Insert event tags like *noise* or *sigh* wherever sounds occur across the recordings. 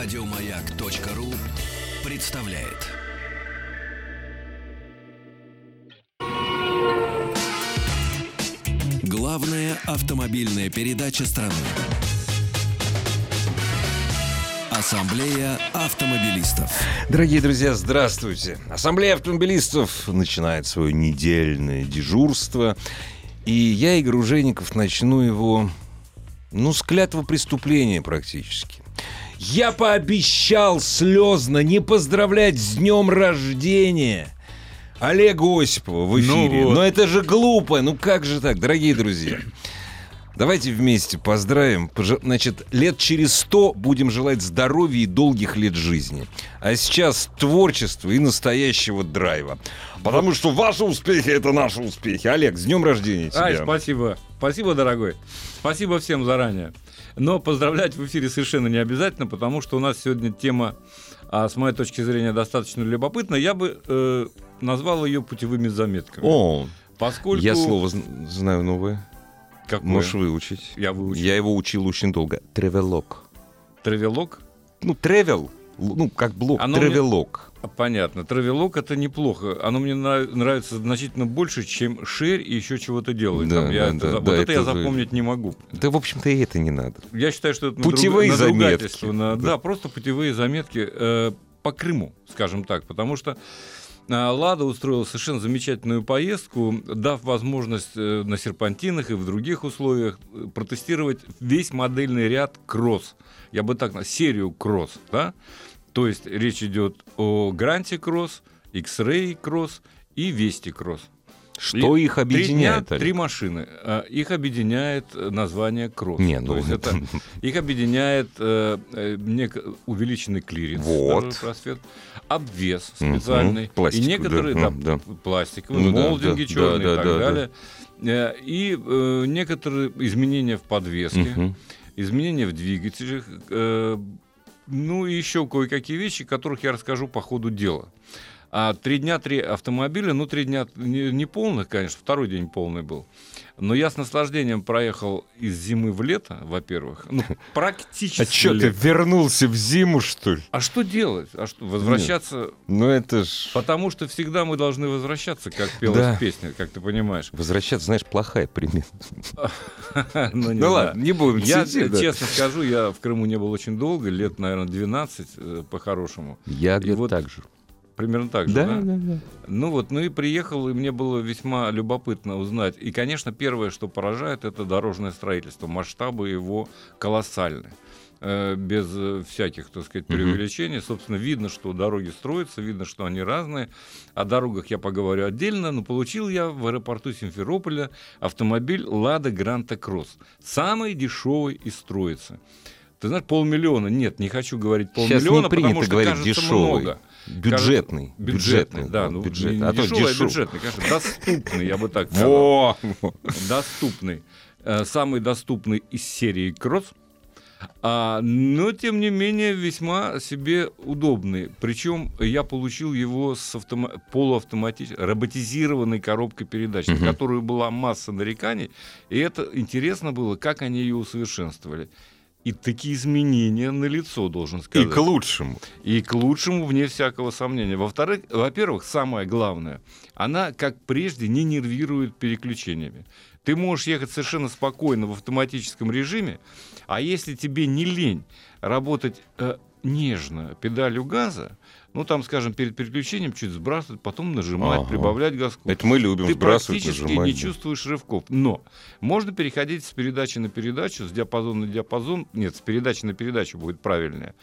Радиомаяк.ру представляет. Главная автомобильная передача страны. Ассамблея автомобилистов. Дорогие друзья, здравствуйте. Ассамблея автомобилистов начинает свое недельное дежурство. И я, Игорь Ужеников, начну его, ну, с клятва преступления практически. Я пообещал слезно не поздравлять с днем рождения Олега Осипова в эфире. Ну вот. Но это же глупо. Ну как же так, дорогие друзья? Давайте вместе поздравим. Значит, лет через сто будем желать здоровья и долгих лет жизни. А сейчас творчества и настоящего драйва. Потому что ваши успехи — это наши успехи. Олег, с днем рождения тебя. Ай, спасибо. Спасибо, дорогой. Спасибо всем заранее. Но поздравлять в эфире совершенно не обязательно, потому что у нас сегодня тема, а, с моей точки зрения, достаточно любопытная. Я бы э, назвал ее путевыми заметками. О, Поскольку... я слово зн- знаю новое. Какое? Можешь выучить. Я выучил. Я его учил очень долго. Тревелок. Травелок? Ну, тревел. Ну, как блок. Оно мне- Тревелок. А, Понятно. Травелок это неплохо. Оно мне нрав- нравится значительно больше, чем шерь и еще чего-то делает. Да, Там я да, это да, вот да, это, я это вы- запомнить не могу. Да, в общем-то, и это не надо. Я считаю, что это Путевые надругательство заметки. на- Да. да. просто путевые заметки э, по Крыму, скажем так, потому что э, Лада устроила совершенно замечательную поездку, дав возможность э, на серпантинах и в других условиях э, протестировать весь модельный ряд кросс. Я бы так на серию кросс, да? То есть речь идет о Гранте Cross, X-Ray Cross и Вести кросс. Что И их Три объединяет, дня, Олег? три машины. А, Их объединяет э, название кросс. Не, То ну есть это- *laughs* их объединяет э, э, нек- увеличенный клиренс, Вот. просвет, обвес специальный, и Пластиковый, некоторые да, да, да. пластиковые, Ну да, молдинги да, черные да, и так да, да, далее. Э, И э, некоторые изменения в подвеске, Мгм. изменения в двигателях, э, ну и еще кое-какие вещи, которых я расскажу по ходу дела. А три дня три автомобиля, ну три дня не, не полных, конечно, второй день полный был. Но я с наслаждением проехал из зимы в лето, во-первых, ну *laughs* практически. А что, ты вернулся в зиму, что ли? А что делать? А что возвращаться? Ну, это ж... Потому что всегда мы должны возвращаться, как пелась Да. в песне, как ты понимаешь. Возвращаться, знаешь, плохая примета. *laughs* Ну, Ну ладно, не будем Я, честно скажу, я в Крыму не был очень долго, лет, наверное, 12 э, по-хорошему. Я где-то так же. Примерно так же, да? Ну вот, ну и приехал, и мне было весьма любопытно узнать. И, конечно, первое, что поражает, это дорожное строительство. Масштабы его колоссальны. Э, Без всяких, так сказать, преувеличений. Собственно, видно, что дороги строятся, видно, что они разные. О дорогах я поговорю отдельно, но получил я в аэропорту Симферополя автомобиль «Лада Гранта Кросс». Самый дешевый из строится. Ты знаешь, полмиллиона. Нет, не хочу говорить Сейчас полмиллиона, не принято потому что говорить кажется дешевый. много. Бюджетный. Бюджетный, да, ну, бюджетный. не А то дешевый, а бюджетный, конечно, доступный, я бы так сказал. Во! Доступный. Э, Самый доступный из серии Кросс. А, но, тем не менее, весьма себе удобный. Причем я получил его с автома- полуавтоматической, роботизированной коробкой передач, на Мгм. которую была масса нареканий. И это интересно было, как они ее усовершенствовали. И такие изменения на лицо, должен И сказать. к лучшему. И к лучшему, вне всякого сомнения. Во-вторых, во-первых, самое главное, она, как прежде, не нервирует переключениями. Ты можешь ехать совершенно спокойно в автоматическом режиме, а если тебе не лень работать э, нежно педалью газа, ну там, скажем, перед переключением чуть сбрасывать, потом нажимать, Ага. прибавлять газку. Это мы любим Ты сбрасывать, практически нажимать. не чувствуешь рывков. Но можно переходить с передачи на передачу, с диапазона на диапазон. Нет, с передачи на передачу будет правильнее.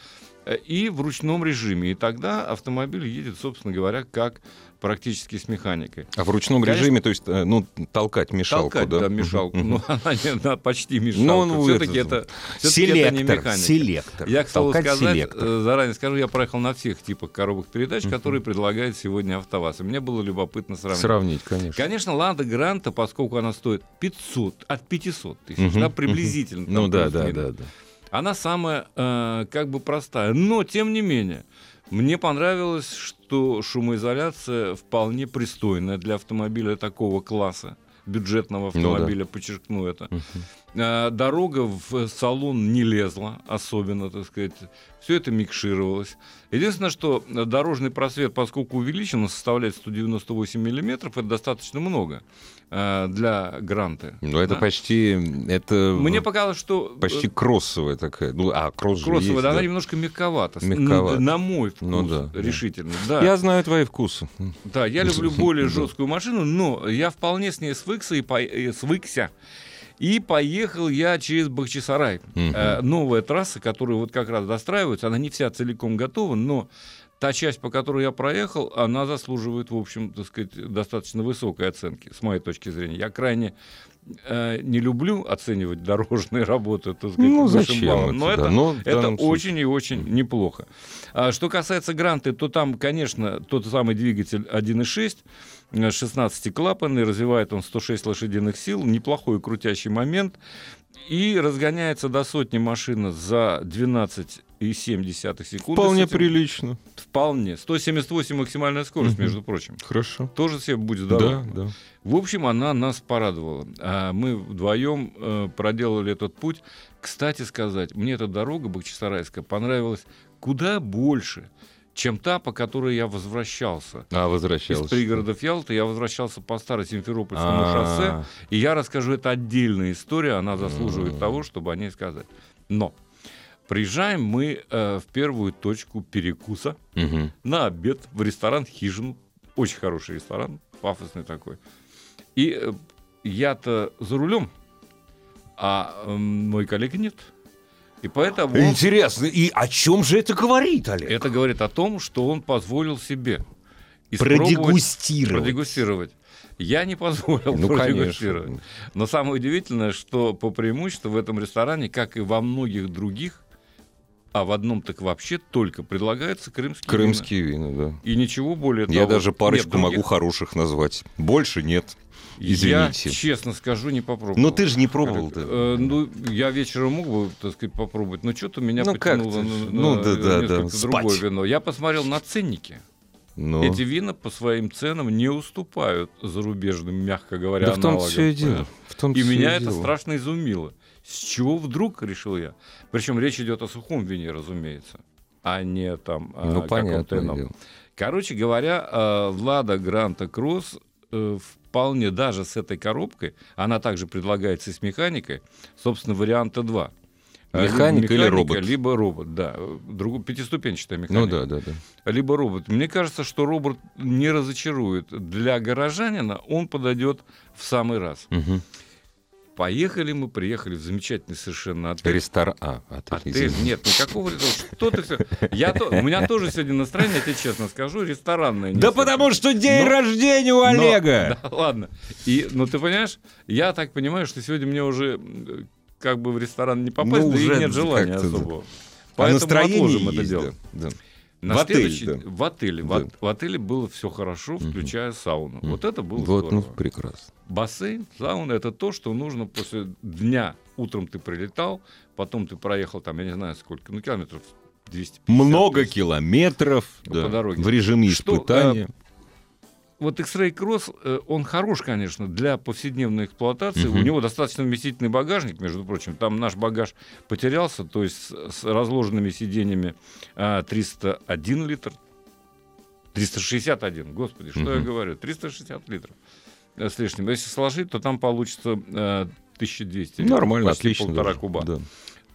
Э, И в ручном режиме. И тогда автомобиль едет, собственно говоря, как практически с механикой. А в ручном Конечно. режиме, то есть, э, ну, толкать мешалку, Толкать, да? да, мешалку. Ну, *laughs* она, не- она почти Ну, мешалка. ну, все-таки это- это, всё-таки это не Селектор, механика. селектор. Я, к слову Толкать сказать, селектор. э, заранее скажу, я проехал на всех типах коробок передач, которые предлагает сегодня АвтоВАЗ. И мне было любопытно сравнить. Сравнить, конечно. Конечно, Лада Гранта, поскольку она стоит 500, от 500 тысяч, Мгм, да, приблизительно. Ну там да, да, да, да. Она самая, э, как бы простая. Но, тем не менее, мне понравилось, что шумоизоляция вполне пристойная для автомобиля такого класса, бюджетного Ну да. автомобиля, подчеркну это. Э, Дорога в салон не лезла особенно, так сказать. Все это микшировалось. Единственное, что дорожный просвет, поскольку увеличен, он составляет 198 миллиметров, это достаточно много э, для гранты. Ну, это Да. почти... Это Мне показалось, что... э, почти кроссовая такая. Ну, а, кросс Кроссовая, есть, да, она немножко мягковата. Мягковата. На, на мой вкус, Ну да, решительно. Да. Я знаю твои вкусы. Да, я люблю более *laughs* жесткую машину, но я вполне с ней свыкся и по- э, свыкся. И поехал я через Бахчисарай. Мгм. Э, новая трасса, которая вот как раз достраивается, она не вся целиком готова, но та часть, по которой я проехал, она заслуживает, в общем, так сказать, достаточно высокой оценки, с моей точки зрения. Я крайне э, не люблю оценивать дорожные *laughs* работы, так сказать, Ну, зачем баллом, но это, это, да, но в это данном случае- очень и очень неплохо. А что касается гранты, то там, конечно, тот самый двигатель 1.6, э, 16-клапанный, развивает он 106 лошадиных сил, неплохой крутящий момент, и разгоняется до сотни машина за 12,7 секунды. Вполне этим- прилично. Вполне. 178 максимальная скорость, Мгм. между прочим. Хорошо. Тоже себе будет здоров. Да, да. В общем, она нас порадовала. А мы вдвоем э, проделали этот путь. Кстати сказать, мне эта дорога Бахчисарайская понравилась куда больше, чем та, по которой я возвращался. А, Из возвращался. пригородов Ялты я возвращался по Старо-Симферопольскому А. шоссе. И я расскажу, это отдельная история, она заслуживает М. того, чтобы о ней сказать. Но приезжаем мы э, в первую точку перекуса Мгм. на обед в ресторан «Хижину». Очень хороший ресторан, пафосный такой. И э, я-то за рулем, а э, мой коллега нет. И поэтому Интересно, и о чем же это говорит, Олег? это говорит о том, что он позволил себе Продегустировать. продегустировать. Я не позволил Ну, продегустировать. конечно. Но самое удивительное, что по преимуществу в этом ресторане, как и во многих других, а в одном так вообще только предлагается крымские вина. Крымские вина, да. И ничего более Я того. даже парочку Нет, других. могу хороших назвать. Больше нет. Я, Извините. честно скажу, не попробовал. Но ты же не пробовал. Э, ну, я вечером мог бы, так сказать, попробовать, но что-то меня Ну, как потянуло на, Ну, на да, да, несколько да, другое спать. вино. Я посмотрел на ценники. Но... Эти вина по своим ценам не уступают зарубежным, мягко говоря, Да в том все и дело. В том И всё меня это дело. страшно изумило. С чего вдруг, решил я. Причем речь идет о сухом вине, разумеется, а не там о Ну, каком-то понятное ином. дело. Короче говоря, э, Лада Гранта Кросс э, вполне даже с этой коробкой, она также предлагается и с механикой, собственно, варианта 2. Э, либо Механика или робот? Либо робот, да. Другу, пятиступенчатая механика. Ну да, да, да. Либо робот. Мне кажется, что робот не разочарует. Для горожанина он подойдет в самый раз. Мгм. Поехали мы, приехали в замечательный совершенно отель. Ресторан. А, отель, Отель, нет, никакого. Что ты все? Я то, у меня тоже сегодня настроение, я тебе честно скажу, ресторанное. Да совсем. потому что день Но- рождения у Но- Олега! *laughs* да, ладно. И, ну ты понимаешь, я так понимаю, что сегодня мне уже как бы в ресторан не попасть, Ну, да уже и нет желания как-то, да. особого. А Поэтому настроение отложим это есть, дело. да, да. На В следующий- да. в отеле. В, Да. в отеле было все хорошо, включая сауну. Мгм. Вот это было Вот, ну, здорово. прекрасно. Бассейн, сауна это то, что нужно после дня. Утром ты прилетал, потом ты проехал там, я не знаю сколько, ну километров 250. Много То есть километров По да, дороге. в режиме Что, э, испытания. Вот X-Ray Cross, э, он хорош, конечно, для повседневной эксплуатации. Мгм. У него достаточно вместительный багажник, между прочим. Там наш багаж потерялся, то есть с, разложенными сиденьями а, 301 литр. 361, господи, что я Мгм. говорю? 360 литров с лишним. Если сложить, то там получится э, 1200 литров, Нормально, почти отлично. полтора даже, куба. да.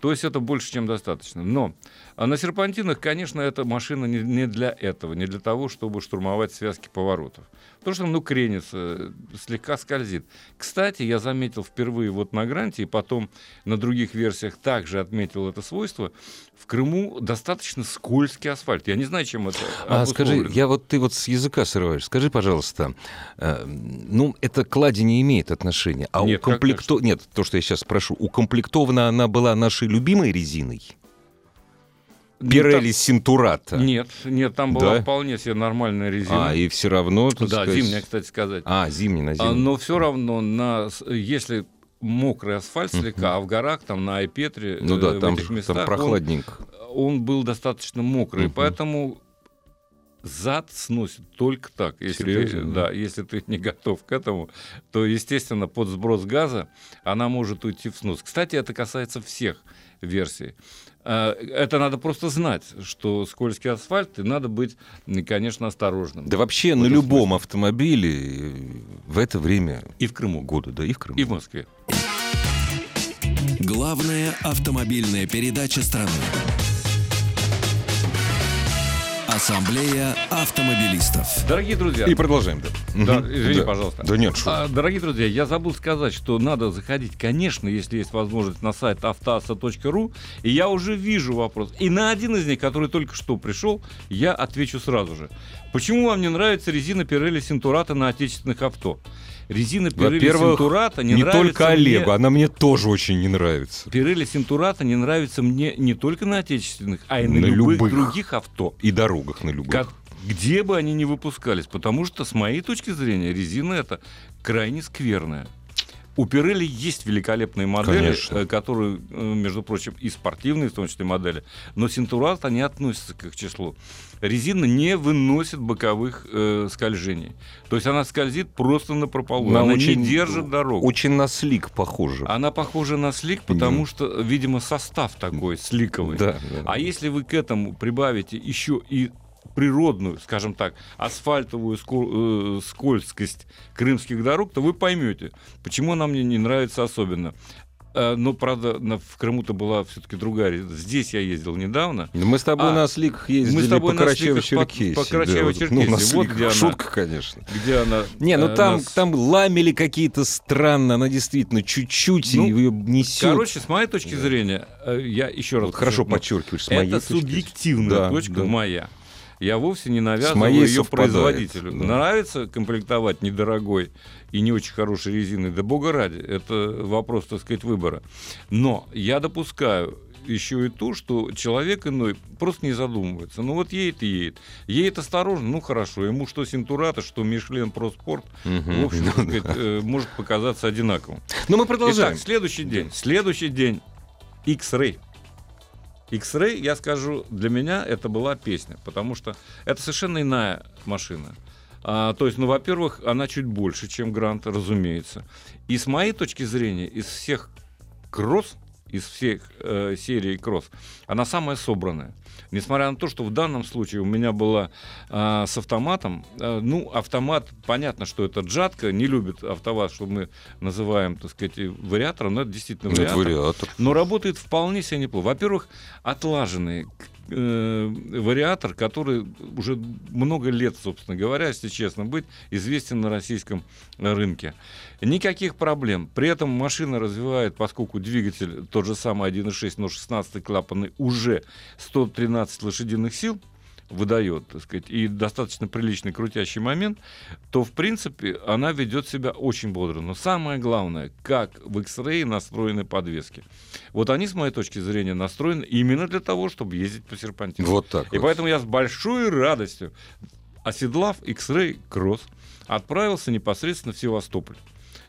То есть это больше, чем достаточно. Но а на серпантинах, конечно, эта машина не, не для этого, не для того, чтобы штурмовать связки поворотов. Потому что, ну, кренится, слегка скользит. Кстати, я заметил впервые вот на Гранте, и потом на других версиях также отметил это свойство. В Крыму достаточно скользкий асфальт. Я не знаю, чем это А скажи, я вот ты вот с языка срываешь. Скажи, пожалуйста, э, ну это к ладе не имеет отношения, а Нет, укомплекто... нет, то, что я сейчас спрошу, укомплектована она была нашей любимой резиной? Пирелли Синтурата. так- Нет, нет, там была Да? вполне себе нормальная резина. А и все равно, да, сказать- зимняя, кстати сказать. А зимний на А, зимний. но все равно, на, если мокрый асфальт слегка, а в горах, там на Айпетре, ну э, да, в там, этих местах, там он- прохладненько. он, был достаточно мокрый, поэтому зад сносит только так. Если ты, да, если ты не готов к этому, то, естественно, под сброс газа она может уйти в снос. Кстати, это касается всех версий. А, Это надо просто знать, что скользкий асфальт, и надо быть, конечно, осторожным. Да вообще на любом автомобиле э, в это время И в Крыму, года, да, и в Крыму. и в Москве. Главная автомобильная передача страны. Ассамблея автомобилистов. Дорогие друзья, И продолжаем, да. Извини, Да. пожалуйста. Да нет. А, дорогие друзья, я забыл сказать, что надо заходить, конечно, если есть возможность, на сайт автоаса.ру, и я уже вижу вопрос. И на один из них, который только что пришел, я отвечу сразу же. Почему вам не нравится резина Pirelli Сентурата на отечественных авто? Резина Во-первых, Сентурата не, не нравится только мне- Олегу, она мне тоже очень не нравится. Pirelli Сентурата не нравится мне не только на отечественных, а и на, На любых, любых. других авто. И дорогах на любых. Как- где бы они ни выпускались, потому что, с моей точки зрения, резина это крайне скверная. У Pirelli есть великолепные модели, Конечно. э, которые, э, между прочим, и спортивные, в том числе модели, но Синтурат они относятся к их числу. Резина не выносит боковых э, скольжений. То есть она скользит просто на прополу. Она она очень- не держит дорогу. Очень на слик похоже. Она похожа на слик, потому что, видимо, состав такой сликовый. Да, да. А если вы к этому прибавите еще и природную, скажем так, асфальтовую э, скользкость крымских дорог, то вы поймете, почему она мне не нравится особенно. Э, Но, правда, в Крыму-то была все-таки другая. Здесь я ездил недавно. Да Мы с тобой А, на сликах ездили мы с тобой по Карачаево-Черкесии. по- по да, вот. Карачаево-Черкесии. Ну, на Вот сликах. где она. Шутка, конечно. Где она... Не, ну э, там, нас- там ламели какие-то странно, она действительно чуть-чуть Ну, ее несет. Короче, с моей точки зрения, я еще раз... Вот хорошо подчеркну, подчеркиваешь, с моей Это точки субъективная Да, точка да. моя. Я вовсе не навязываю ее совпадает, производителю. да. Нравится комплектовать недорогой и не очень хорошей резиной, да бога ради, это вопрос, так сказать, выбора. Но я допускаю еще и то, что человек иной просто не задумывается. Ну вот едет и едет. Едет осторожно, ну хорошо. Ему что Синтурата, что Мишлен Проспорт, Мгм. в общем, так сказать, э, может показаться одинаковым. Ну, мы продолжаем. Итак, следующий день. Следующий день. X-Ray. X-Ray, я скажу, для меня это была песня, потому что это совершенно иная машина. А, то есть, ну, во-первых, она чуть больше, чем Грант, разумеется. И с моей точки зрения, из всех кросс, из всех э, серий кросс, она самая собранная. Несмотря на то, что в данном случае у меня была а, с автоматом, э, ну, автомат, понятно, что это джатка, не любит автоваз, что мы называем, так сказать, и вариатором, но это действительно Ну, это вариатор. вариатор. Но работает вполне себе неплохо. Во-первых, отлаженный э, вариатор, который уже много лет, собственно говоря, если честно быть, известен на российском рынке. Никаких проблем. При этом машина развивает, поскольку двигатель тот же самый 1.6, но 16 клапанный, уже 113 лошадиных сил, выдает, так сказать, и достаточно приличный крутящий момент, то, в принципе, она ведет себя очень бодро. Но самое главное, как в X-Ray настроены подвески. Вот они, с моей точки зрения, настроены именно для того, чтобы ездить по серпантину. Вот так И вот. поэтому я с большой радостью, оседлав X-Ray Cross, отправился непосредственно в Севастополь,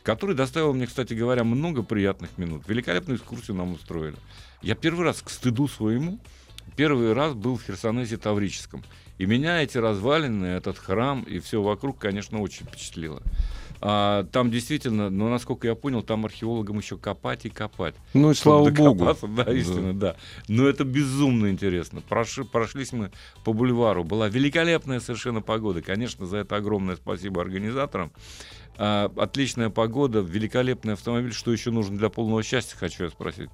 который доставил мне, кстати говоря, много приятных минут. Великолепную экскурсию нам устроили. Я первый раз, к стыду своему, первый раз был в Херсонесе Таврическом. И меня эти развалины, этот храм и все вокруг, конечно, очень впечатлило. А, там действительно, ну, насколько я понял, там археологам еще копать и копать. Ну и слава богу. Да, истинно, да. Но это безумно интересно. Проши- прошлись мы по бульвару. Была великолепная совершенно погода. Конечно, за это огромное спасибо организаторам. А, отличная погода, великолепный автомобиль. Что еще нужно для полного счастья, хочу я спросить.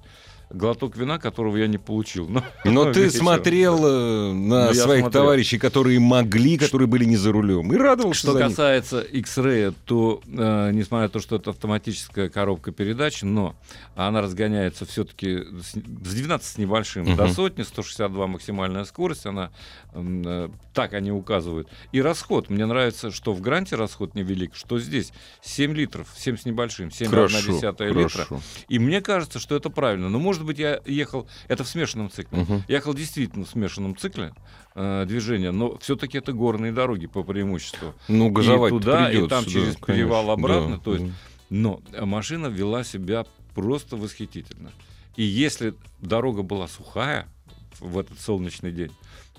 Глоток вина, которого я не получил. Но, *laughs* Но *laughs* ты смотрел э, на Ну, я своих смотрел. товарищей, которые могли, которые были не за рулем, и радовался Что касается X-Ray, то, э, несмотря на то, что это автоматическая коробка передач, но она разгоняется все-таки с, с 12 с небольшим до Мгм. сотни, 162 максимальная скорость, она э, так они указывают. И расход, мне нравится, что в Гранте расход невелик, что здесь 7 литров, 7 с небольшим, 7,1 литра. И мне кажется, что это правильно. Но, может быть, я ехал... Это в смешанном цикле. Мгм. Ехал действительно в смешанном цикле э, движения, но все-таки это горные дороги по преимуществу. Ну, газовать туда, и придется, там да, через перевал конечно, обратно, да, то есть да. Но машина вела себя просто восхитительно. И если дорога была сухая в этот солнечный день,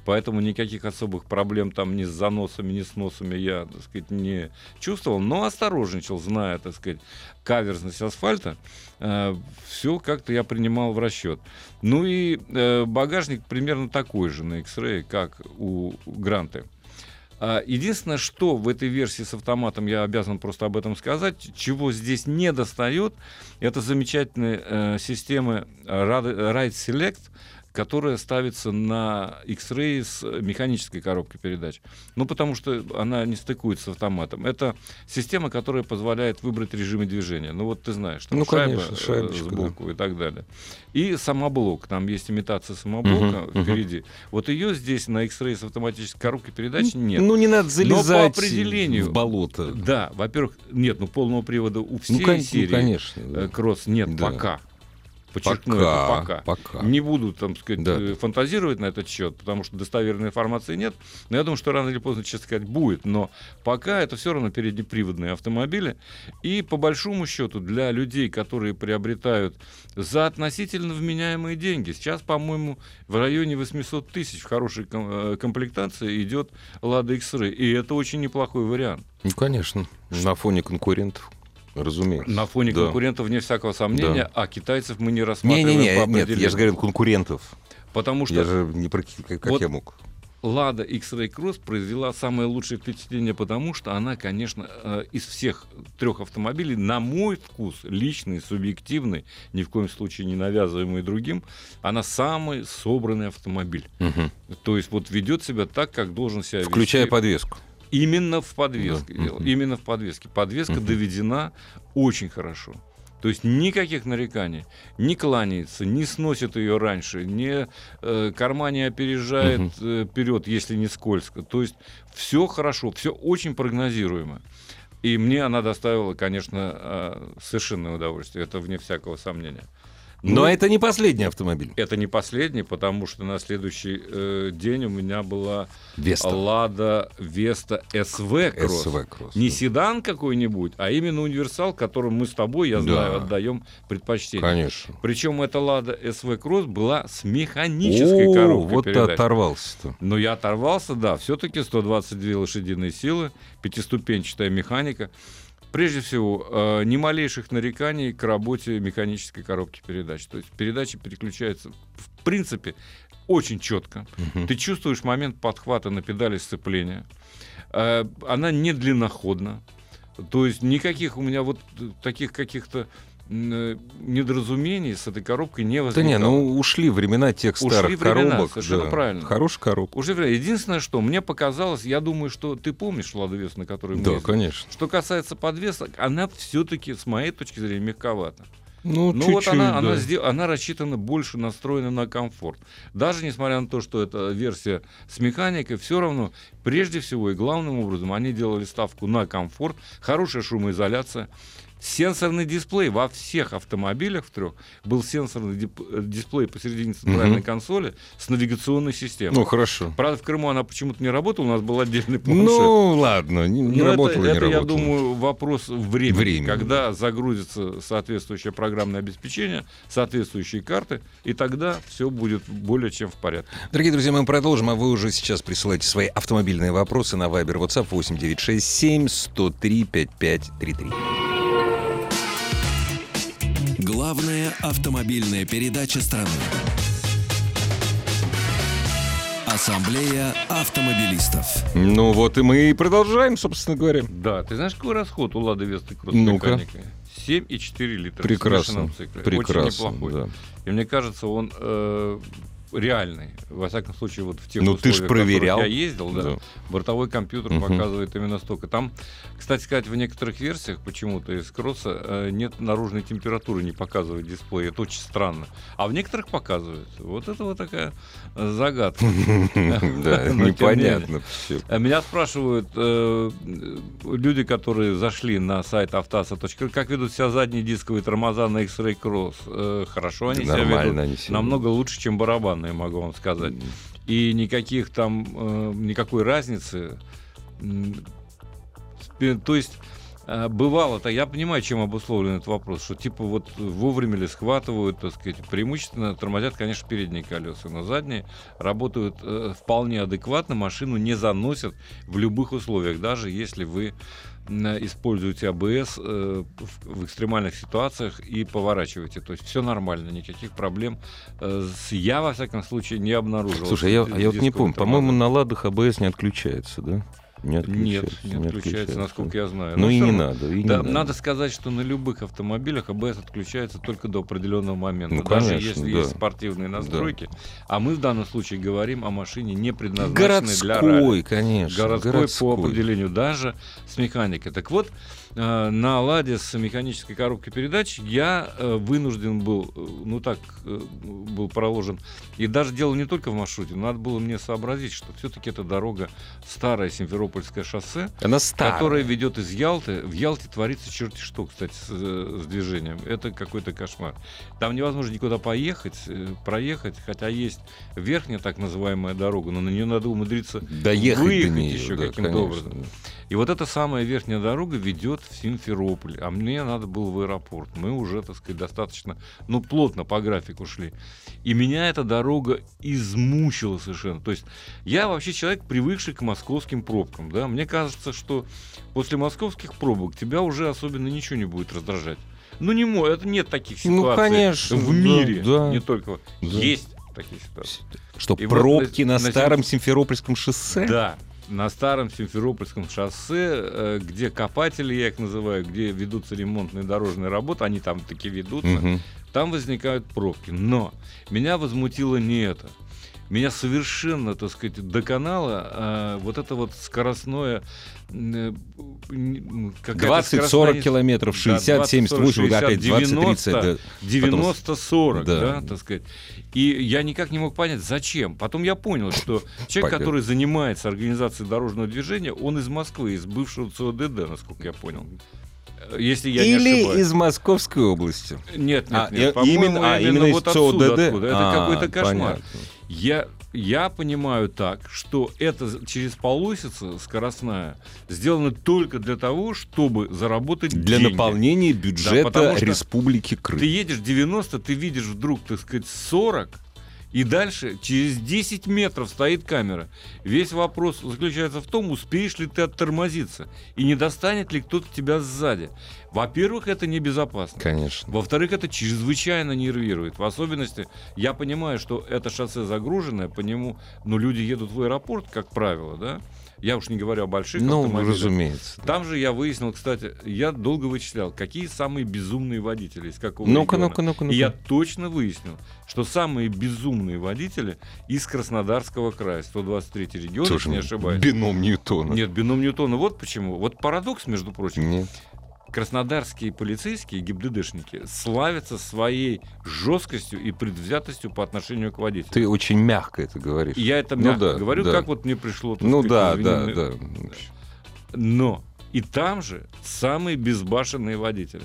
поэтому никаких особых проблем там ни с заносами, ни с носами я, так сказать, не чувствовал, но осторожничал, зная, так сказать, каверзность асфальта, э, все как-то я принимал в расчет. Ну и э, багажник примерно такой же на X-Ray, как у Гранты. А, единственное, что в этой версии с автоматом, я обязан просто об этом сказать, чего здесь не достает, это замечательные э, системы Ride Select, которая ставится на X-Ray с механической коробкой передач. Ну, потому что она не стыкуется с автоматом. Это система, которая позволяет выбрать режимы движения. Ну, вот ты знаешь, там ну, шайба конечно, э, сбоку да. и так далее. И самоблок. Там есть имитация самоблока Мгм, впереди. Вот ее здесь на X-Ray с автоматической коробкой передач нет. Ну, не надо залезать определению- в болото. Да, во-первых, нет, ну полного привода у всей Ну, кон- ну, серии конечно. э, да. кросс нет Да. пока. Подчеркну это пока. пока. Не буду, там сказать, Да. э, фантазировать на этот счет, потому что достоверной информации нет. Но я думаю, что рано или поздно, честно сказать, будет. Но пока это все равно переднеприводные автомобили. И по большому счету для людей, которые приобретают за относительно вменяемые деньги, сейчас, по-моему, в районе 800 тысяч в хорошей э, комплектации идет Lada X-Ray. И это очень неплохой вариант. Ну, конечно. На фоне конкурентов, разумеется. На фоне Да. конкурентов, вне всякого сомнения, Да. а китайцев мы не рассматриваем Не-не-не, по нет, я определению. же говорю конкурентов. Потому что Я же не про как, Вот я мог. Lada X-Ray Cross произвела самое лучшее впечатление, потому что она, конечно, э, из всех трех автомобилей, на мой вкус, личный, субъективный, ни в коем случае не навязываемый другим, она самый собранный автомобиль. Мгм. То есть вот ведет себя так, как должен себя Включая вести. подвеску. Именно в подвеске. Да. дело. Именно в подвеске. Подвеска Мгм. доведена очень хорошо. То есть никаких нареканий. Не кланяется, не сносит ее раньше, не э, карма не опережает Мгм. э, вперед, если не скользко. То есть все хорошо, все очень прогнозируемо. И мне она доставила, конечно, э, совершенное удовольствие. Это вне всякого сомнения. Но Ну, это не последний автомобиль. это не последний, потому что на следующий э, день у меня была Веста. Лада Веста СВ Кросс. СВ Кросс. Не седан какой-нибудь, а именно универсал, которому мы с тобой, я знаю, Да. отдаем предпочтение. Конечно. Причем эта Лада СВ Кросс была с механической О, коробкой вот ты передач. оторвался-то. Но я оторвался, да, все-таки 122 лошадиные силы, пятиступенчатая механика. Прежде всего, э, ни малейших нареканий к работе механической коробки передач. То есть передачи переключаются, в принципе, очень четко. Мгм. Ты чувствуешь момент подхвата на педали сцепления. Э, Она не длинноходна. То есть никаких у меня вот э, таких каких-то недоразумений с этой коробкой не Да возникало. не, ну ушли времена тех Ушли старых времена, коробок. совершенно да. правильно. Хорошая коробка. Уже единственное, что мне показалось, я думаю, что ты помнишь Ладу Вес, на которой мы Да, ездили? конечно. Что касается подвесок, она все-таки, с моей точки зрения, мягковата. Ну, Ну вот она, да. она, сдел- она рассчитана больше, настроена на комфорт. Даже несмотря на то, что это версия с механикой, все равно, прежде всего и главным образом, они делали ставку на комфорт, хорошая шумоизоляция. Сенсорный дисплей во всех автомобилях в трех был сенсорный э, дисплей посередине центральной Мгм. консоли с навигационной системой. Ну, хорошо. Правда, в Крыму она почему-то не работала, у нас был отдельный планшет. Ну, ладно, не, не Но работало, это, не это, я работало. думаю, вопрос времени, Времени, когда загрузится соответствующее программное обеспечение, соответствующие карты, и тогда все будет более чем в порядке. Дорогие друзья, мы продолжим, а вы уже сейчас присылайте свои автомобильные вопросы на Viber WhatsApp 8967 103 5533. Главная автомобильная передача страны. Ассамблея автомобилистов. Ну вот и мы и продолжаем, собственно говоря. Да, ты знаешь, какой расход у Лады Весты кросс Ну-ка. механика? 7,4 литра. в Прекрасно. смешанном цикле. Прекрасно. Очень неплохой. да. И мне кажется, он э, реальный. Во всяком случае, вот в тех Ну, ты ж условиях, которых проверял. я ездил, да, Да. бортовой компьютер Мгм. показывает именно столько. Там, кстати сказать, в некоторых версиях почему-то из кросса э, нет наружной температуры, не показывает дисплей. Это очень странно. А в некоторых показывает. Вот это вот такая э, загадка. *laughs* Да, *laughs* непонятно все. А Меня спрашивают э, люди, которые зашли на сайт автаса.ру, как ведут себя задние дисковые тормоза на X-Ray Cross. Хорошо они себя ведут. Намного лучше, чем барабанные, могу вам сказать. И никаких там, э, никакой разницы. То есть Бывало-то, я понимаю, чем обусловлен этот вопрос, что типа вот вовремя ли схватывают, так сказать, преимущественно тормозят, конечно, передние колеса, но задние работают э, вполне адекватно, машину не заносят в любых условиях, даже если вы используете АБС э, в, в экстремальных ситуациях и поворачиваете. То есть все нормально, никаких проблем э, с, я, во всяком случае, не обнаружил. Слушай, я, с а я вот не помню, по-моему, на ладах АБС не отключается, да? Не Нет, отключается. не отключается, насколько я знаю. Ну Но и всё не надо. и не Да, надо. надо сказать, что на любых автомобилях АБС отключается только до определенного момента. Ну, даже конечно, если да. есть спортивные настройки. А мы в данном случае говорим о машине, не предназначенной для ралли. Городской, конечно. Городской, по определению, даже с механикой. Так вот, э, на «Ладе» с механической коробкой передач я э, вынужден был, э, ну так, э, был проложен. И даже дело не только в маршруте, надо было мне сообразить, что все-таки это дорога старое Симферопольское шоссе, Она старая. которая ведет из Ялты. В Ялте творится черти что, кстати, с, с движением. Это какой-то кошмар. Там невозможно никуда поехать, проехать, хотя есть верхняя так называемая дорога, но на нее надо умудриться Доехать выехать до нее, еще да, каким-то образом. да. И вот эта самая верхняя дорога ведет в Симферополь, а мне надо было в аэропорт. Мы уже, так сказать, достаточно, ну, плотно по графику шли. И меня эта дорога измучила совершенно. То есть я вообще человек, привыкший к московским пробкам, да. Мне кажется, что после московских пробок тебя уже особенно ничего не будет раздражать. Ну, не мой, это нет таких ситуаций Ну, конечно, в да, мире, да. не только. Да. Есть такие ситуации. Что, И вот пробки на- на, на старом Симферопольском шоссе? Да, на старом Симферопольском шоссе, э, где копатели, я их называю, где ведутся ремонтные дорожные работы, они там таки ведутся, Мгм. там возникают пробки. Но меня возмутило не это. Меня совершенно, так сказать, доконало э, вот это вот скоростное... э, м, какая-то 20-40 скоростная- километров, Да, 60, 70, 80, 60, опять 20-30. да. 90-40, Да. да. так сказать. И я никак не мог понять, зачем. Потом я понял, что *laughs* человек, который занимается организацией дорожного движения, он из Москвы, из бывшего ЦОДД, насколько я понял. Э, Если я не Или ошибаюсь. из Московской области. Нет, нет, А, нет. По-моему, именно- а, именно, именно из вот отсюда, ЦОДД? откуда. Это А, какой-то кошмар. понятно. Я, я понимаю так, что это через полосица скоростная сделано только для того, чтобы заработать Для деньги. наполнения бюджета что Республики Крым. Ты едешь 90, ты видишь вдруг, так сказать, 40, и дальше через 10 метров стоит камера. Весь вопрос заключается в том, успеешь ли ты оттормозиться, и не достанет ли кто-то тебя сзади. Во-первых, это небезопасно. Конечно. Во-вторых, это чрезвычайно нервирует. В особенности, я понимаю, что это шоссе загруженное, по нему, ну, люди едут в аэропорт, как правило, да? Я уж не говорю о больших Ну, автомобилях. разумеется. да. Там же я выяснил, кстати, я долго вычислял, какие самые безумные водители из какого Ну-ка, региона. ну-ка, ну-ка, И ну-ка. я точно выяснил, что самые безумные водители из Краснодарского края, 123 регион, если не ошибаюсь. бином Ньютона. Нет, бином Ньютона. Вот почему. Вот парадокс, между прочим. Нет. Краснодарские полицейские, ГИБДДшники, славятся своей жесткостью и предвзятостью по отношению к водителю. Ты очень мягко это говоришь. Я это Ну мягко да, говорю, да. как вот мне пришло. Ну да, сказать, да, извини, да. Но и там же самые безбашенные водители.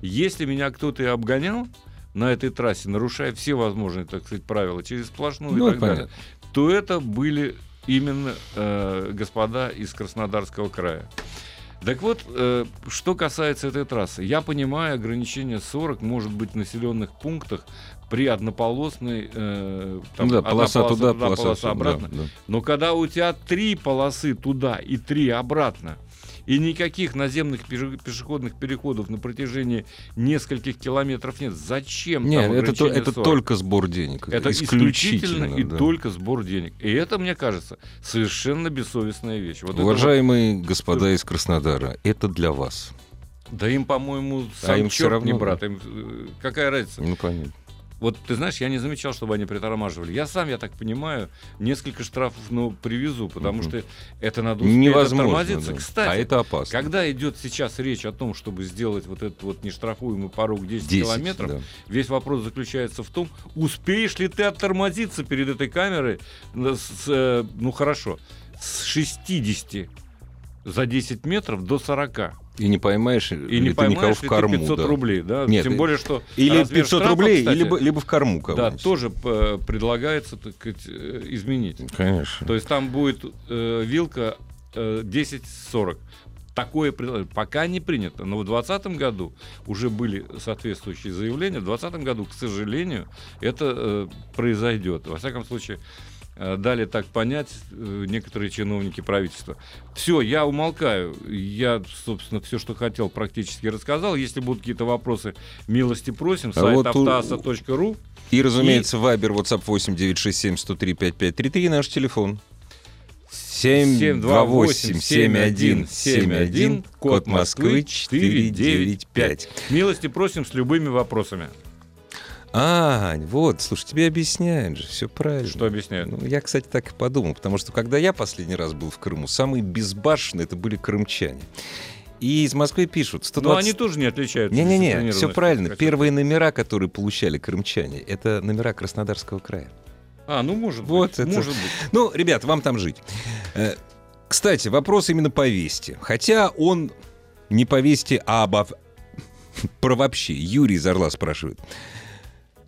Если меня кто-то и обгонял на этой трассе, нарушая все возможные, так сказать, правила через сплошную Ну, и так понятно. далее, то это были именно э, господа из Краснодарского края. Так вот, э, что касается этой трассы, я понимаю, ограничение 40 может быть в населенных пунктах при однополосной э, там, да, одна полоса туда, туда, полоса, сюда, обратно. да. Но когда у тебя три полосы туда и три обратно, и никаких наземных пеше- пешеходных переходов на протяжении нескольких километров нет, зачем Нет, это, то- это 40? только сбор денег. Это исключительно, и да. только сбор денег. И это, мне кажется, совершенно бессовестная вещь. Вот Уважаемые господа из Краснодара, это для вас. вот- да им, по-моему, А сам им всё черт равно, не брат. Им, э, какая разница? Ну, понятно. Вот ты знаешь, я не замечал, чтобы они притормаживали. Я сам, я так понимаю, несколько штрафов ну, привезу, потому что это надо успеть Невозможно. оттормозиться. да. Кстати, а это опасно. Когда идет сейчас речь о том, чтобы сделать вот этот вот нештрафуемый порог 10, 10, километров, да. весь вопрос заключается в том, успеешь ли ты оттормозиться перед этой камерой, с, э, ну хорошо, с 60 за 10 метров до 40. И не поймаешь И не ты никого поймаешь в корму. ты 500 да. рублей, да? Нет, Тем более, что Или размер 500 штрафа, рублей, кстати, либо, либо в корму да, кого-нибудь. тоже э, предлагается так сказать, э, изменить. Конечно. То есть там будет э, вилка э, 10-40. такое. Пока не принято. Но в 2020 году уже были соответствующие заявления. В 2020 году, к сожалению, это э, произойдет. Во всяком случае, дали так понять э, некоторые чиновники правительства. Все, я умолкаю. Я, собственно, все, что хотел, практически рассказал. Если будут какие-то вопросы, милости просим. А Сайт вот у- автоаса.ру. И, разумеется, Viber, WhatsApp 8 967 103 5533 наш телефон. 728 7171 код Москвы 495. Милости просим с любыми вопросами. А, вот, слушай, тебе объясняют же, все правильно. Что объясняют? Ну, я, кстати, так и подумал, потому что когда я последний раз был в Крыму, самые безбашенные это были крымчане. И из Москвы пишут, 120... Но они тоже не отличаются. Не-не-не, все правильно. Хотя- Первые номера, которые получали крымчане, это номера Краснодарского края. А, ну может Вот быть. это- Может быть. Ну, ребят, вам там жить. Э, Кстати, вопрос именно по Вести. Хотя он не по Вести, а обо... *laughs* про вообще. Юрий из Орла спрашивает.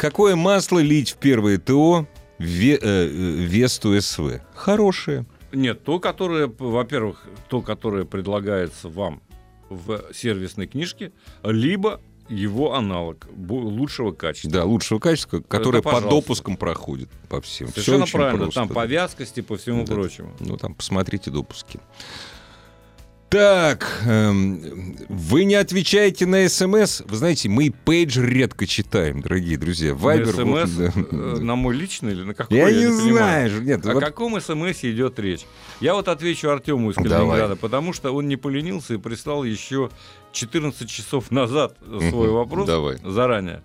Какое масло лить в первое ТО Ве- э, э, Весту СВ? Хорошее. Нет, то, которое, во-первых, то, которое предлагается вам в сервисной книжке, либо его аналог лучшего качества. Да, лучшего качества, которое по допускам проходит по всем. Совершенно очень правильно. просто, Там да. по вязкости, по всему Да. прочему. Ну, там, посмотрите допуски. Так, эм, вы не отвечаете на СМС. Вы знаете, мы и пейджер редко читаем, дорогие друзья. Вайбер... На вот, СМС, да. э, на мой личный или на какой? Я не понимаю. знаю. Нет, О вот- каком СМС идет речь? Я вот отвечу Артему из Давай. Калининграда, потому что он не поленился и прислал еще 14 часов назад свой вопрос Давай. заранее.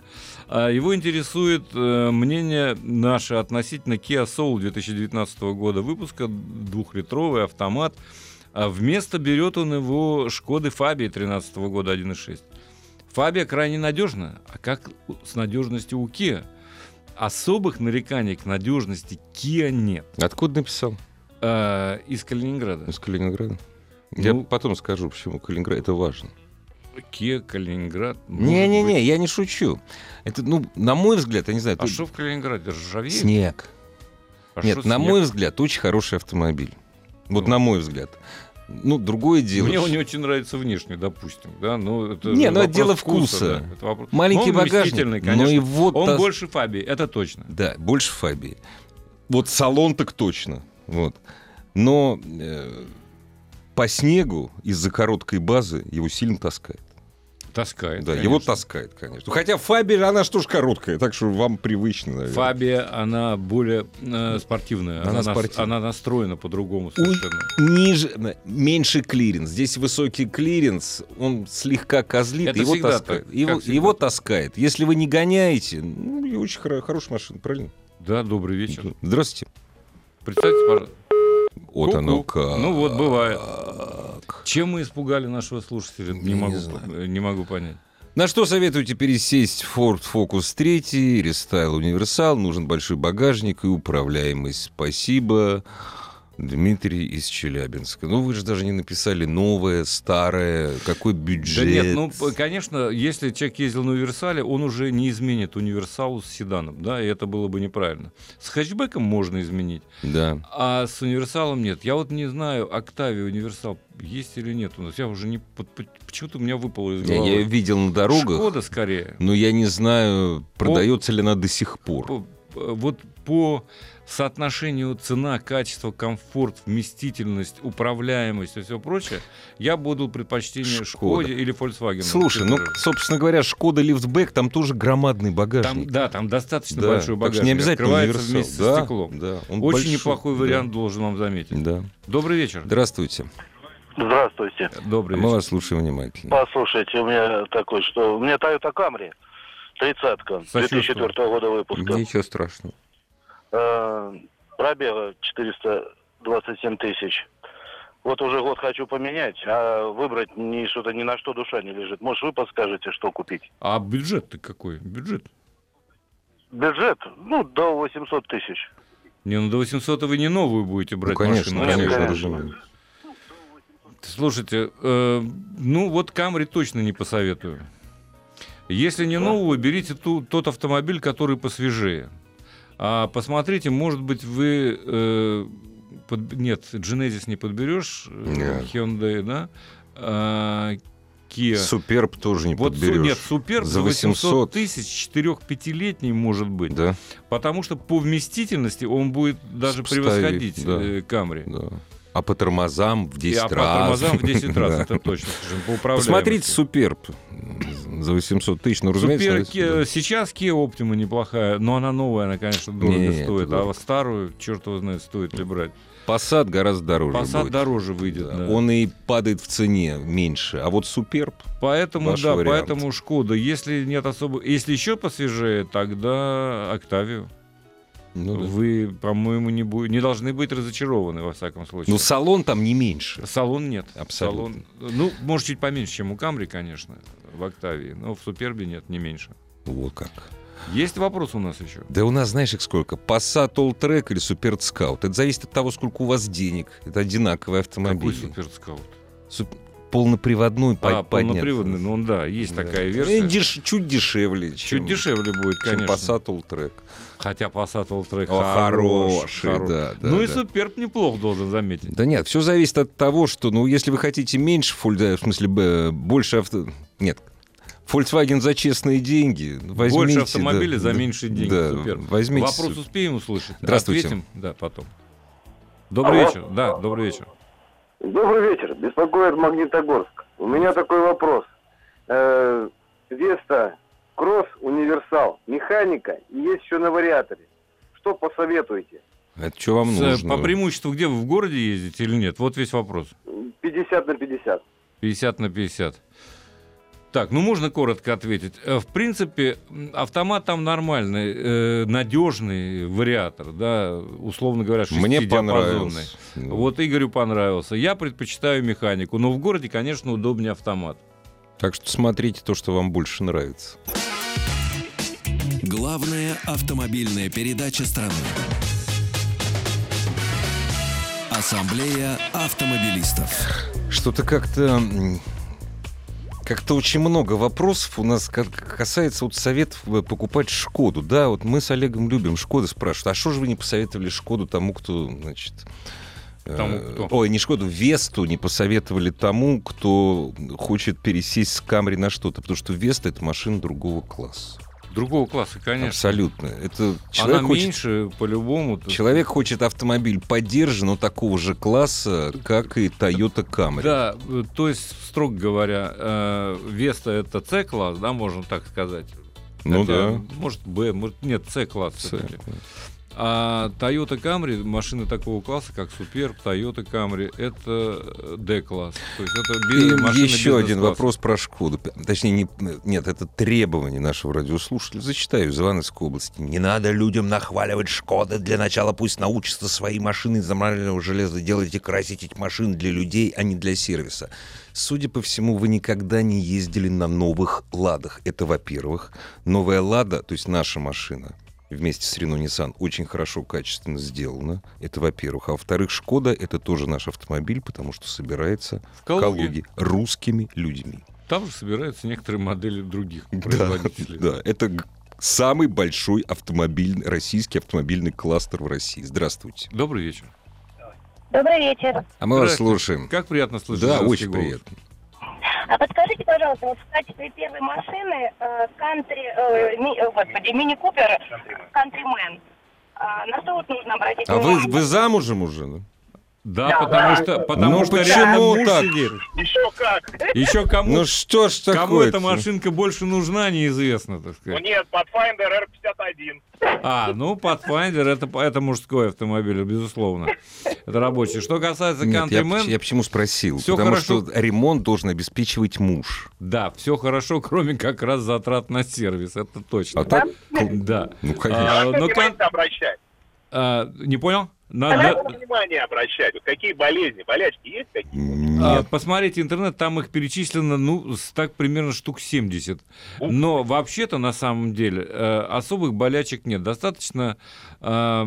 А Его интересует э, мнение наше относительно Kia Soul 2019 года выпуска, двухлитровый автомат. А вместо берет он его Шкоды Фабии 2013 года 1.6. Фабия крайне надежная. А как с надежностью у Kia? Особых нареканий к надежности Kia нет. Откуда написал? А, из Калининграда. Из Калининграда. Я Ну- потом скажу, почему Калининград. Это важно. Kia, Калининград. Не-не-не, быть. я не шучу. Это, ну, на мой взгляд, я не знаю. А тут что в Калининграде? Ржавеет? Снег. А Нет, на снег? мой взгляд, очень хороший автомобиль. Вот Ну. на мой взгляд. Ну, другое дело. Мне он не очень нравится внешне, допустим, да, но это Не, ну, это дело вкуса. да, это вопрос- Маленький Но он багажник, но конечно. и вот он та- больше Фабии, это точно. Да, больше Фабии. Вот салон так точно. Вот. Но э, по снегу из-за короткой базы его сильно таскает. Таскает. Да, конечно. его таскает, конечно. Хотя Фабия, она что ж короткая, так что вам привычно, наверное. Фабия, она более э, спортивная. Она Она, нас- спортивная. она настроена по-другому совершенно. Ниже, меньше клиренс. Здесь высокий клиренс, он слегка козлит, Это его таскает. так, его, его таскает. Если вы не гоняете, ну, и очень хоро- хорошая машина, правильно? Да, добрый вечер. Здравствуйте. Представьте, пожалуйста. Вот Ку-ку. оно как. Ну вот, бывает. Чем мы испугали нашего слушателя, не, Не могу, э, не могу понять. На что советуете пересесть Ford Focus 3, рестайл универсал, нужен большой багажник и управляемость. Спасибо. Дмитрий из Челябинска. Ну, вы же даже не написали новое, старое, какой бюджет. Да нет, ну, конечно, если человек ездил на универсале, он уже не изменит универсалу с седаном, да, и это было бы неправильно. С хэтчбеком можно изменить, Да. а с универсалом нет. Я вот не знаю, Октавия универсал есть или нет у нас. Я уже не... Почему-то у меня выпало из Я, головы. я видел на дорогах, Шкода скорее. но я не знаю, продается ли она до сих пор. По- вот по соотношению цена, качество, комфорт, вместительность, управляемость и все прочее, я буду предпочтение. Шкоде или Volkswagen. Слушай, ну, собственно говоря, Шкода лифтбэк, там тоже громадный Там, багажник. да, там достаточно Да, большой так багажник. что не обязательно Открывается универсал. вместе да, со стеклом. Да, он Очень большой, неплохой да. вариант, должен вам заметить. Да. Добрый вечер. Здравствуйте. Здравствуйте. Добрый Мы вечер. вас слушаем внимательно. Послушайте, у меня такой, что у меня Toyota Camry, тридцатка, Сочувствую. 2004 года выпуска. Ничего страшного. Э, Пробега 427 тысяч. Вот уже год хочу поменять, а выбрать ни что-то ни на что душа не лежит. Может, вы подскажете, что купить? А бюджет ты какой? Бюджет? Бюджет, ну, до 800 тысяч. Не, ну до 800 вы не новую будете брать Ну, конечно, машину. Нет, конечно, конечно. разумеется. Слушайте, э, ну вот Камри точно не посоветую. Если не новую, берите ту- тот автомобиль, который посвежее. А посмотрите, может быть, вы... э, под- нет, Genesis не подберешь, э, Нет. Hyundai, да? А, Kia. Суперб тоже не Вот подберешь. нет, Суперб За за 800 800 тысяч 4-5-летний может быть. Да, Потому что по вместительности он будет даже Сопоставить, превосходить да. э, Камри. да. А по тормозам в 10 И, а по раз. тормозам в 10 *laughs* раз, это точно. управляемости. Посмотрите Суперб за 800 тысяч. Ну, разумеется, Супер сейчас Kia Optima неплохая, но она новая, она, конечно, дорого Не, стоит. А вот старую, черт его знает, стоит ли брать. Passat гораздо дороже Passat будет. дороже выйдет. Да. да. Он и падает в цене меньше. А вот Суперб, Поэтому, да, вариант. поэтому Шкода. Если нет особо, если еще посвежее, тогда Октавию. Ну, да. Вы, по-моему, не, бу- не должны быть разочарованы во всяком случае. Ну, салон там не меньше. Салон нет. Абсолютно. Салон, ну, может, чуть поменьше, чем у Камри, конечно, в Октавии, но в Супербе нет, не меньше. Вот как. Есть вопрос у нас еще? Да у нас, знаешь, их сколько? Passat Alltrack или Super Scout? Это зависит от того, сколько у вас денег. Это одинаковые Какой автомобили. суперскаут? Суп- Полноприводной А, под- поднят. полноприводный, ну да, есть Да. такая Э, версия. деш- чуть дешевле. Чуть чем- дешевле будет, чем конечно. Passat Alltrack. Хотя Passat Alltrack О, хороший, хорош. да, да, ну и да. Суперб неплох, должен заметить. Да нет, все зависит от того, что, ну, если вы хотите меньше, фоль- да, в смысле, больше авто... Нет, Volkswagen за честные деньги. Возьмите, Больше да, автомобилей за да, меньшие деньги. Да, возьмите. Вопрос успеем услышать? Здравствуйте. Ответим? Да, потом. Добрый Алло. вечер. Да, добрый вечер. Добрый вечер. Беспокоит Магнитогорск. У меня такой вопрос. Э, Веста, кросс, универсал, механика и есть еще на вариаторе. Что посоветуете? Это что вам С- нужно? По преимуществу, где вы в городе ездите или нет? Вот весь вопрос. 50 на 50. 50 на 50. Так, ну можно коротко ответить. Э, В принципе, автомат там нормальный, э, надежный вариатор, да, условно говоря, Мне. Ну, Вот Игорю понравился. Я предпочитаю механику, но в городе, конечно, удобнее автомат. Так что смотрите то, что вам больше нравится. Главная автомобильная передача страны. Ассамблея автомобилистов. Что-то как-то... Как-то очень много вопросов у нас ка- касается вот советов э, покупать Шкоду. Да, вот мы с Олегом любим Шкоды, спрашивают, а что же вы не посоветовали Шкоду тому, кто, значит... э, Тому, кто? Ой, не Шкоду, Весту не посоветовали тому, кто хочет пересесть с Камри на что-то, потому что Веста — это машина другого класса. Другого класса, конечно. Абсолютно. Это Она человек хочет меньше, по-любому. Человек хочет автомобиль поддержанного такого же класса, как и Toyota Camry. Да, э, то есть, строго говоря, э, Веста это С-класс, да, можно так сказать. Ну Хотя, да. Может Б, может нет, С-класс С. все-таки. А Toyota Camry, машины такого класса, как Superb, Toyota Camry, это э, D-класс. То есть это би- машины еще один вопрос про Шкоду. Точнее, не, нет, это требование нашего радиослушателя. Зачитаю из Ивановской области. Не надо людям нахваливать Шкоды. Для начала пусть научатся свои машины из нормального железа делать и красить эти машины для людей, а не для сервиса. Судя по всему, вы никогда не ездили на новых «Ладах». Это, во-первых. Новая «Лада», то есть наша машина, вместе с Renault Nissan очень хорошо, качественно сделана. Это, во-первых. А во-вторых, Шкода — это тоже наш автомобиль, потому что собирается В в Калуге. Калуге русскими людьми. Там же собираются некоторые модели других производителей. да, это самый большой автомобиль, российский автомобильный кластер в России. Здравствуйте. Добрый вечер. Добрый вечер. А мы вас слушаем. Как приятно слышать Да, очень голос. приятно. А подскажите, пожалуйста, вот в качестве первой машины э, кантри, э, ми- э, господи, мини-купер Countryman. А, на что вот нужно обратить А вы, внимание? вы замужем уже? да? Да, Да, потому да. что, потому Ну, что почему рядом муж так? сидит. Еще как. Еще кому, Ну что ж такое? кому эта машинка больше нужна, неизвестно, так Ну сказать. нет, Pathfinder R51. А, ну, Pathfinder это, это мужской автомобиль, безусловно. Это рабочий. Что касается Нет, я, Countryman, я почему спросил? Всё Потому хорошо. что ремонт должен обеспечивать муж. да, все хорошо, кроме как раз затрат на сервис, это точно. А так, Да. ну, А, конечно. но Внимание Кан- обращать. а, не понял? На- На внимание обращать? Вот какие болезни? Болячки есть какие? А, Нет. посмотрите интернет, там их перечислено, ну, так примерно штук 70. Но вообще-то, на самом деле, э, особых болячек нет. Достаточно э,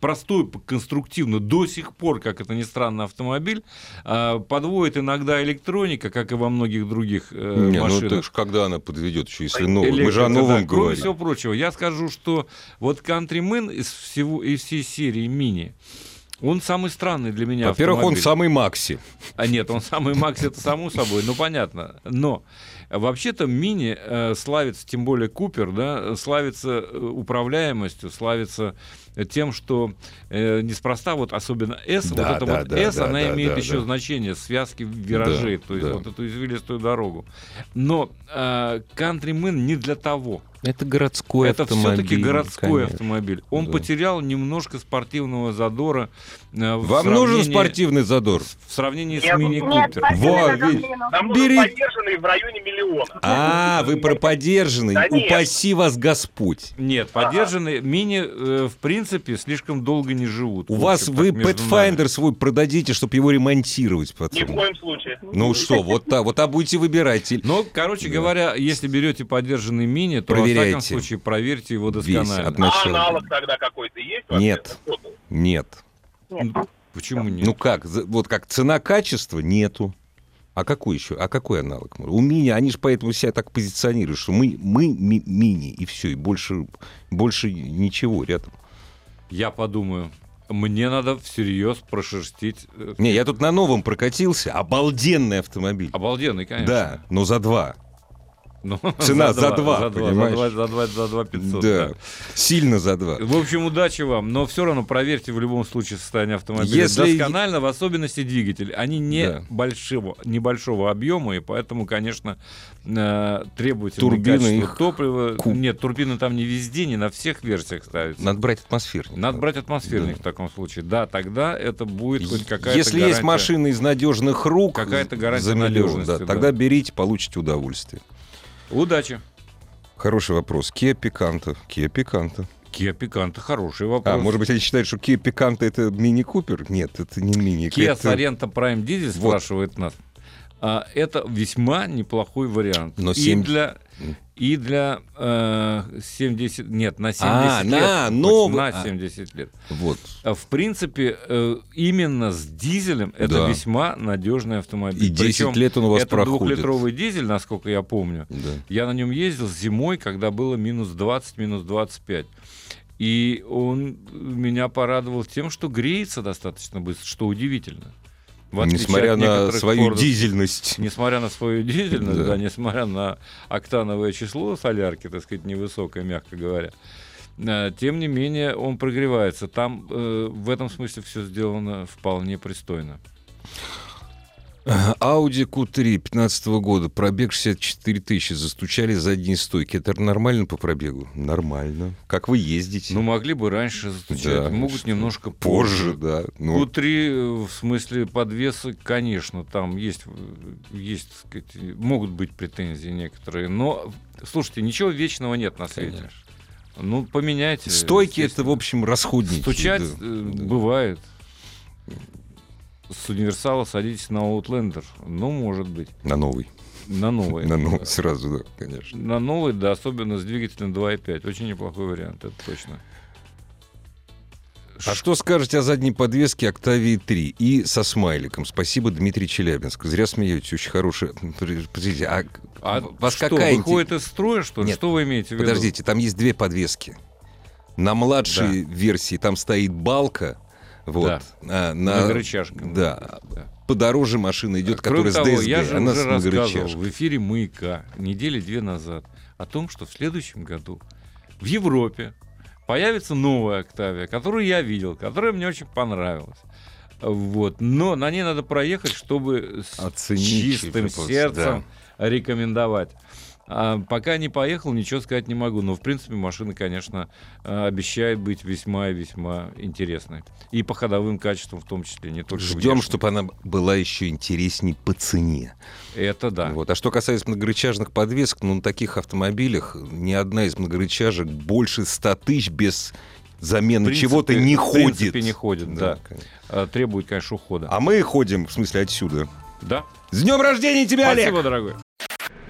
простой, конструктивно, до сих пор, как это ни странно, автомобиль э, подводит иногда электроника, как и во многих других э, Не, ну машинах. так ж когда она подведет еще, если новый? Мы же Электрика, о новом да. Кроме говорим. всего прочего, я скажу, что вот Countryman из, всего, из всей серии мини, Он самый странный для меня Во-первых, он автомобиль. самый Макси. А нет, он самый Макс, это само собой, ну понятно. Но вообще-то мини э, славится, тем более Купер, да, славится э, управляемостью, славится э, тем, что э, неспроста вот особенно S, Да, вот эта да, вот да, S, да, она да, имеет да, еще да. значение связки виражей, Да, то есть да. вот эту извилистую дорогу. Но э, Countryman не для того. Это городской это автомобиль. все-таки городской конечно. автомобиль. Он Да. потерял немножко спортивного задора. э, в Вам нужен спортивный задор? в сравнении с Нет, Нет, мини-купером. спасибо Во, замену. Нам Бери. нужен поддержанный в районе миллиона. А, вы про подержанный. Да нет. Упаси вас Господь. Нет, поддержанные мини, э, в принципе, слишком долго не живут. У В вас вы нами. Pathfinder свой продадите, чтобы его ремонтировать Ни в потом. коем случае. Ну что, вот так, вот так будете выбирать. Но, короче Да. говоря, если берете поддержанный мини, то, во Проверяйте. всяком случае, проверьте его досконально. А аналог тогда какой-то есть? Нет. Вот. Нет. Почему нет? Ну как, вот как цена-качество нету. А какой еще? А какой аналог? У мини, они же поэтому себя так позиционируют, что мы, мы ми- мини, и все, и больше, больше ничего рядом. Я подумаю, мне надо всерьез прошерстить. э, Не, я тут на новом прокатился, обалденный автомобиль. Обалденный, конечно. Да, но за два. Ну, *laughs* Цена за два, за два, понимаешь? за два, за два, за два 500. да, да. сильно за два. В общем, удачи вам, но все равно проверьте в любом случае состояние автомобиля Если- досконально, в особенности двигатель. Они не Да. большого, небольшого объема, и поэтому, конечно, э, требовательное Турбины их топлива. ку- Нет, турбины там не везде, не на всех версиях ставятся. Надо брать атмосферник. Надо брать атмосферник Да. в таком случае. Да, тогда это будет хоть какая-то Если есть гарантия. машина из надежных рук, Какая-то гарантия за надежности, да, да. тогда берите, получите удовольствие. Удачи. Хороший вопрос. Kia Picanto. Kia Picanto. Kia Picanto хороший вопрос. А, может быть, они считают, что Kia Picanto это мини-купер? Нет, это не мини. Kia это... Sorento Prime Diesel Вот. спрашивает нас. А, это весьма неплохой вариант. Но и семь- для и для э, 70 нет на 70 А, лет на новый- на а. 70 лет. Вот. А, В принципе, э, именно с дизелем это Да. весьма надежный автомобиль. И 10 Причем лет он у вас это проходит. двухлитровый дизель, насколько я помню. Да. Я на нем ездил зимой, когда было минус 20, минус 25. И он меня порадовал тем, что греется достаточно быстро, что удивительно. Несмотря от на свою фордов- дизельность. Несмотря на свою дизельность, Да. да. несмотря на октановое число солярки, так сказать, невысокое, мягко говоря, э, тем не менее он прогревается. Там э, в этом смысле все сделано вполне пристойно. Audi Q3 15 года, пробег 64 тысячи, застучали задние стойки. Это нормально по пробегу? Нормально. Как вы ездите? Ну, могли бы раньше застучать, Да, могут что- немножко позже, позже. да. Ну, Q3 э, в смысле подвеса, конечно, там есть, э, есть, так сказать, могут быть претензии некоторые, но слушайте, ничего вечного нет на свете. Конечно. Ну, поменяйте. стойки это, в общем, расходники. Стучать да. э, Да. бывает. С универсала садитесь на Outlander. Ну, может быть. На новый. На новый. *laughs* На новый сразу, да, конечно. На новый, да, особенно с двигателем 2.5. Очень неплохой вариант, это точно. А что скажете о задней подвеске Octavia 3 и со смайликом? Спасибо, Дмитрий Челябинск. Зря смеетесь, очень хорошая. Подождите, а, А вас что, какая выходит из строя, что ли? Нет, Что вы имеете в виду? Подождите, там есть две подвески. На младшей версии там стоит балка. Вот. Да. А на, Многорычажка. Да. Да. Подороже машина идет, Кроме которая того, с DSG. я же она уже рассказывал в эфире «Маяка» недели две назад о том, что в следующем году в Европе появится новая «Октавия», которую я видел, которая мне очень понравилась. Вот. Но на ней надо проехать, чтобы с Оценить чистым сердцем рекомендовать. А пока не поехал, ничего сказать не могу. Но, в принципе, машина, конечно, э, обещает быть весьма и весьма интересной. И по ходовым качествам в том числе, не только Ждем, внешне. чтобы она была еще интересней по цене. Это да. Вот. А что касается многорычажных подвесок, ну, на таких автомобилях ни одна из многорычажек больше 100 тысяч без замены В чего-то не в ходит. принципе, не ходит, да. конечно. А, Требует, конечно, ухода. А мы ходим, в смысле, отсюда. Да? С днем рождения тебя, Олег! Спасибо, дорогой.